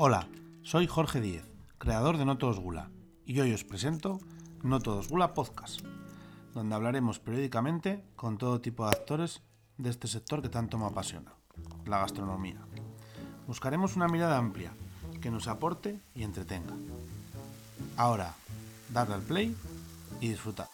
Hola, soy Jorge Díez, creador de No Todos Gula, y hoy os presento No Todos Gula Podcast, donde hablaremos periódicamente con todo tipo de actores de este sector que tanto me apasiona, la gastronomía. Buscaremos una mirada amplia que nos aporte y entretenga. Ahora, darle al play y disfrutar.